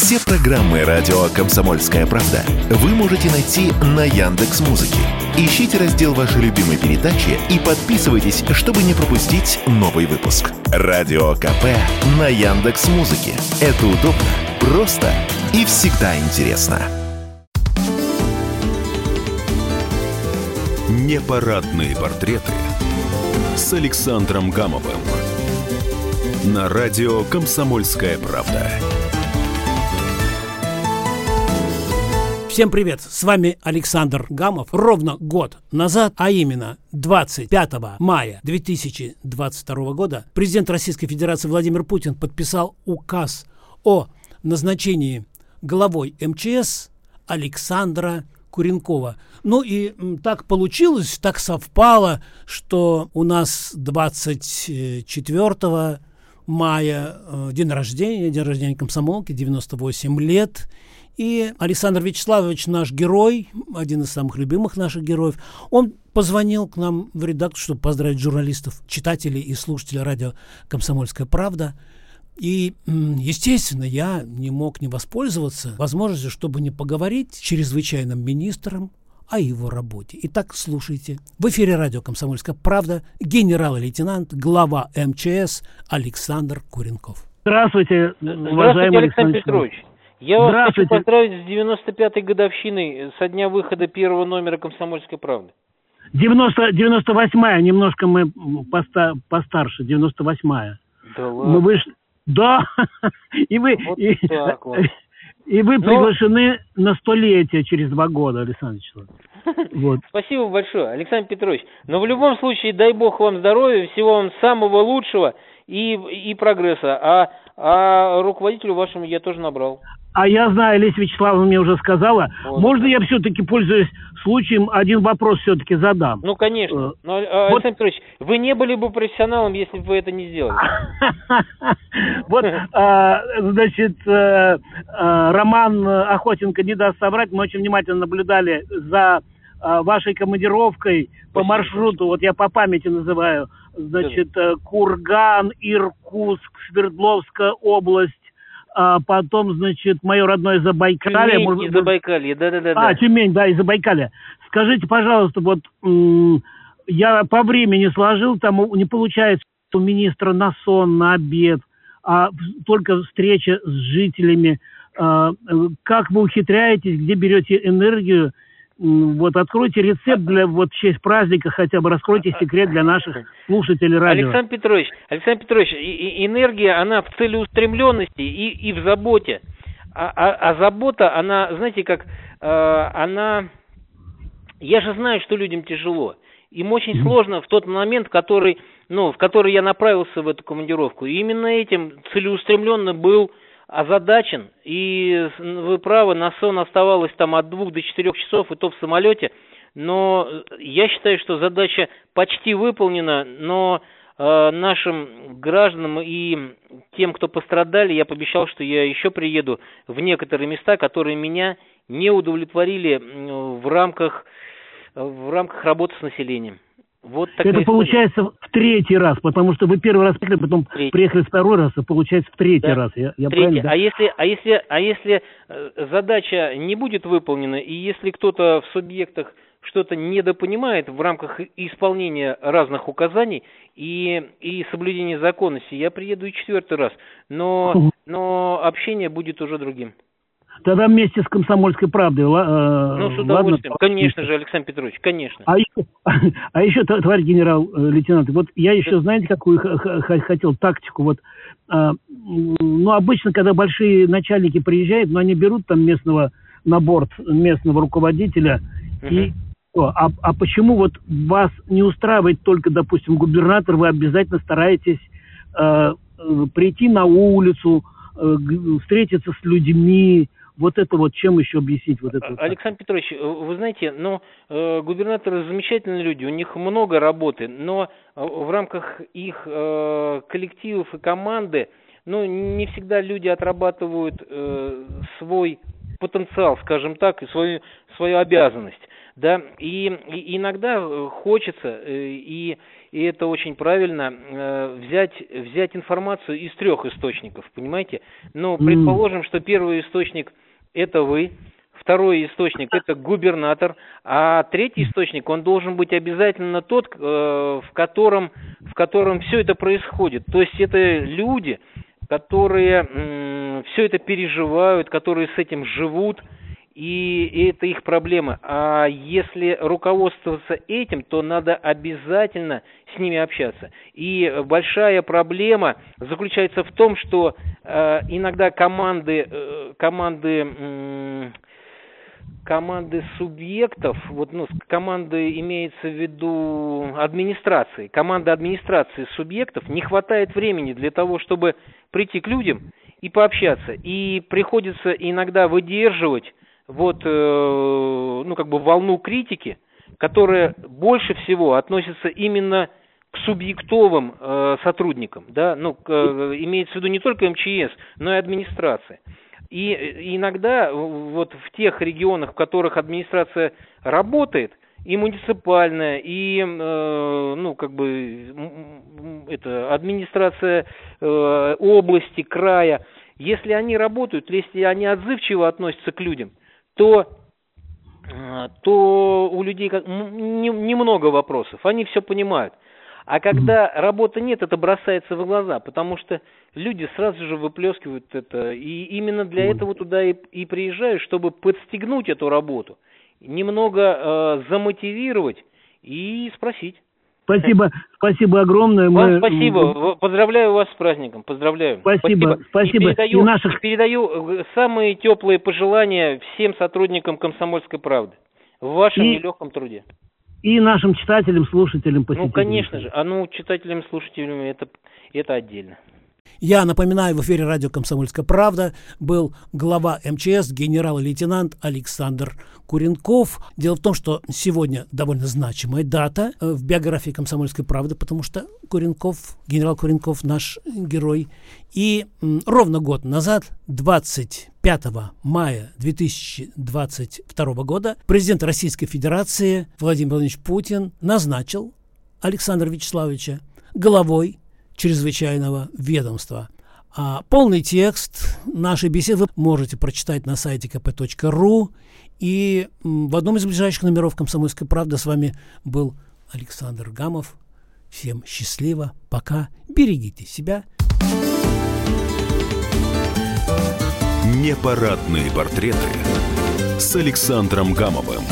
Все программы радио Комсомольская правда вы можете найти на Яндекс Музыке. Ищите раздел вашей любимой передачи и подписывайтесь, чтобы не пропустить новый выпуск. Радио КП на Яндекс Музыке. Это удобно, просто и всегда интересно. Непарадные портреты с Александром Гамовым на радио «Комсомольская правда». Всем привет! С вами Александр Гамов. Ровно год назад, а именно 25 мая 2022 года, президент Российской Федерации Владимир Путин подписал указ о назначении главой МЧС Александра Куренкова. Ну и так получилось, так совпало, что у нас 24 мая э, день рождения, день рождения комсомолки, 98 лет – и Александр Вячеславович, наш герой, один из самых любимых наших героев, он позвонил к нам в редакцию, чтобы поздравить журналистов, читателей и слушателей радио «Комсомольская правда». И, естественно, я не мог не воспользоваться возможностью, чтобы не поговорить с чрезвычайным министром о его работе. Итак, слушайте. В эфире радио «Комсомольская правда» генерал-лейтенант, глава МЧС Александр Куренков. Здравствуйте, уважаемый Здравствуйте, Александр Петрович. Я вас хочу поздравить с 95-й годовщиной со дня выхода первого номера «Комсомольской правды». 90, 98-я, немножко мы поста, постарше, 98-я. Да ладно? Мы вышли... Да, и вы... Вот и, так вот. И вы приглашены на столетие через два года, Александр Вячеславович. Вот. Спасибо большое, Александр Петрович. Но в любом случае, дай бог вам здоровья, всего вам самого лучшего и, и прогресса. А, а руководителю вашему я тоже набрал. А я знаю, Леся Вячеславовна мне уже сказала. Вот. Можно я все-таки, пользуясь случаем, один вопрос все-таки задам? Ну, конечно. Э, Но, а, вот... Александр Петрович, вы не были бы профессионалом, если бы вы это не сделали. Вот, значит, э, э, Роман Охотенко не даст соврать. Мы очень внимательно наблюдали за вашей командировкой по маршруту. Вот я по памяти называю. Значит, Курган, Иркутск, Свердловская область, а потом, значит, мое родное Забайкалье. Тюмень может, и Забайкалье, да-да-да. А, Тюмень, да, и Забайкалье. Скажите, пожалуйста, вот я по времени сложил, там не получается у министра на сон, на обед, а только встреча с жителями. А, как вы ухитряетесь, где берете энергию вот откройте рецепт для вот в честь праздника, хотя бы раскройте секрет для наших слушателей радио. Александр Петрович, Александр Петрович, и, и энергия, она в целеустремленности и, и в заботе. А, а, а забота, она, знаете, как, э, она... Я же знаю, что людям тяжело. Им очень сложно в тот момент, который, ну, в который я направился в эту командировку. И именно этим целеустремленно был озадачен, и вы правы, на сон оставалось там от двух до четырех часов, и то в самолете, но я считаю, что задача почти выполнена, но э, нашим гражданам и тем, кто пострадали, я пообещал, что я еще приеду в некоторые места, которые меня не удовлетворили в рамках, в рамках работы с населением. Вот Это история. получается в третий раз, потому что вы первый раз приехали, потом третий. приехали второй раз, и получается в третий да. раз. Я, я третий. Да? А если, а если, а если э, задача не будет выполнена, и если кто-то в субъектах что-то недопонимает в рамках исполнения разных указаний и, и соблюдения законности, я приеду и четвертый раз, но, но общение будет уже другим. Тогда вместе с «Комсомольской правдой». Э, ну, с удовольствием. Ладно? Конечно же, Александр Петрович, конечно. А еще, а еще товарищ генерал-лейтенант, вот я еще, знаете, какую хотел тактику? Вот, а, ну, обычно, когда большие начальники приезжают, но они берут там местного на борт местного руководителя угу. и а, а почему вот вас не устраивает только, допустим, губернатор, вы обязательно стараетесь э, прийти на улицу, э, встретиться с людьми, вот это вот чем еще объяснить вот это? Александр Петрович, э, вы знаете, ну, э, губернаторы замечательные люди, у них много работы, но э, в рамках их э, коллективов и команды, ну, не всегда люди отрабатывают э, свой потенциал, скажем так, и свою, свою обязанность, да, и, и иногда хочется, э, и, и это очень правильно, э, взять, взять информацию из трех источников, понимаете? Но предположим, что первый источник – это вы, второй источник – это губернатор, а третий источник, он должен быть обязательно тот, э, в котором, в котором все это происходит. То есть это люди, которые все это переживают, которые с этим живут – и это их проблема. А если руководствоваться этим, то надо обязательно с ними общаться. И большая проблема заключается в том, что э, иногда команды, э, команды э, команды субъектов, вот ну, команды имеется в виду администрации, команда администрации субъектов не хватает времени для того, чтобы прийти к людям и пообщаться. И приходится иногда выдерживать вот, э, ну, как бы волну критики, которая больше всего относится именно к субъектовым э, сотрудникам, да, ну, к, э, имеется в виду не только МЧС, но и администрация. И, и иногда вот в тех регионах, в которых администрация работает, и муниципальная, и э, ну как бы это администрация э, области, края, если они работают, если они отзывчиво относятся к людям, то э, то у людей как, немного вопросов, они все понимают. А когда работы нет, это бросается в глаза, потому что люди сразу же выплескивают это. И именно для этого туда и, и приезжают, чтобы подстегнуть эту работу, немного э, замотивировать и спросить. Спасибо, спасибо огромное. Вам Мы... спасибо. Поздравляю вас с праздником. Поздравляю. Спасибо, спасибо. спасибо. И передаю, и наших... передаю э, самые теплые пожелания всем сотрудникам «Комсомольской правды» в вашем и... нелегком труде. И нашим читателям, слушателям, посетителям. Ну, конечно же. А ну, читателям, слушателям это, это отдельно. Я напоминаю, в эфире радио «Комсомольская правда» был глава МЧС, генерал-лейтенант Александр Куренков. Дело в том, что сегодня довольно значимая дата э, в биографии «Комсомольской правды», потому что Куренков, генерал Куренков наш герой. И ровно год назад, 25 мая 2022 года, президент Российской Федерации Владимир Владимирович Путин назначил Александра Вячеславовича главой чрезвычайного ведомства. А полный текст нашей беседы вы можете прочитать на сайте kp.ru. И в одном из ближайших номеров «Комсомольской правды» с вами был Александр Гамов. Всем счастливо, пока, берегите себя. Непарадные портреты с Александром Гамовым.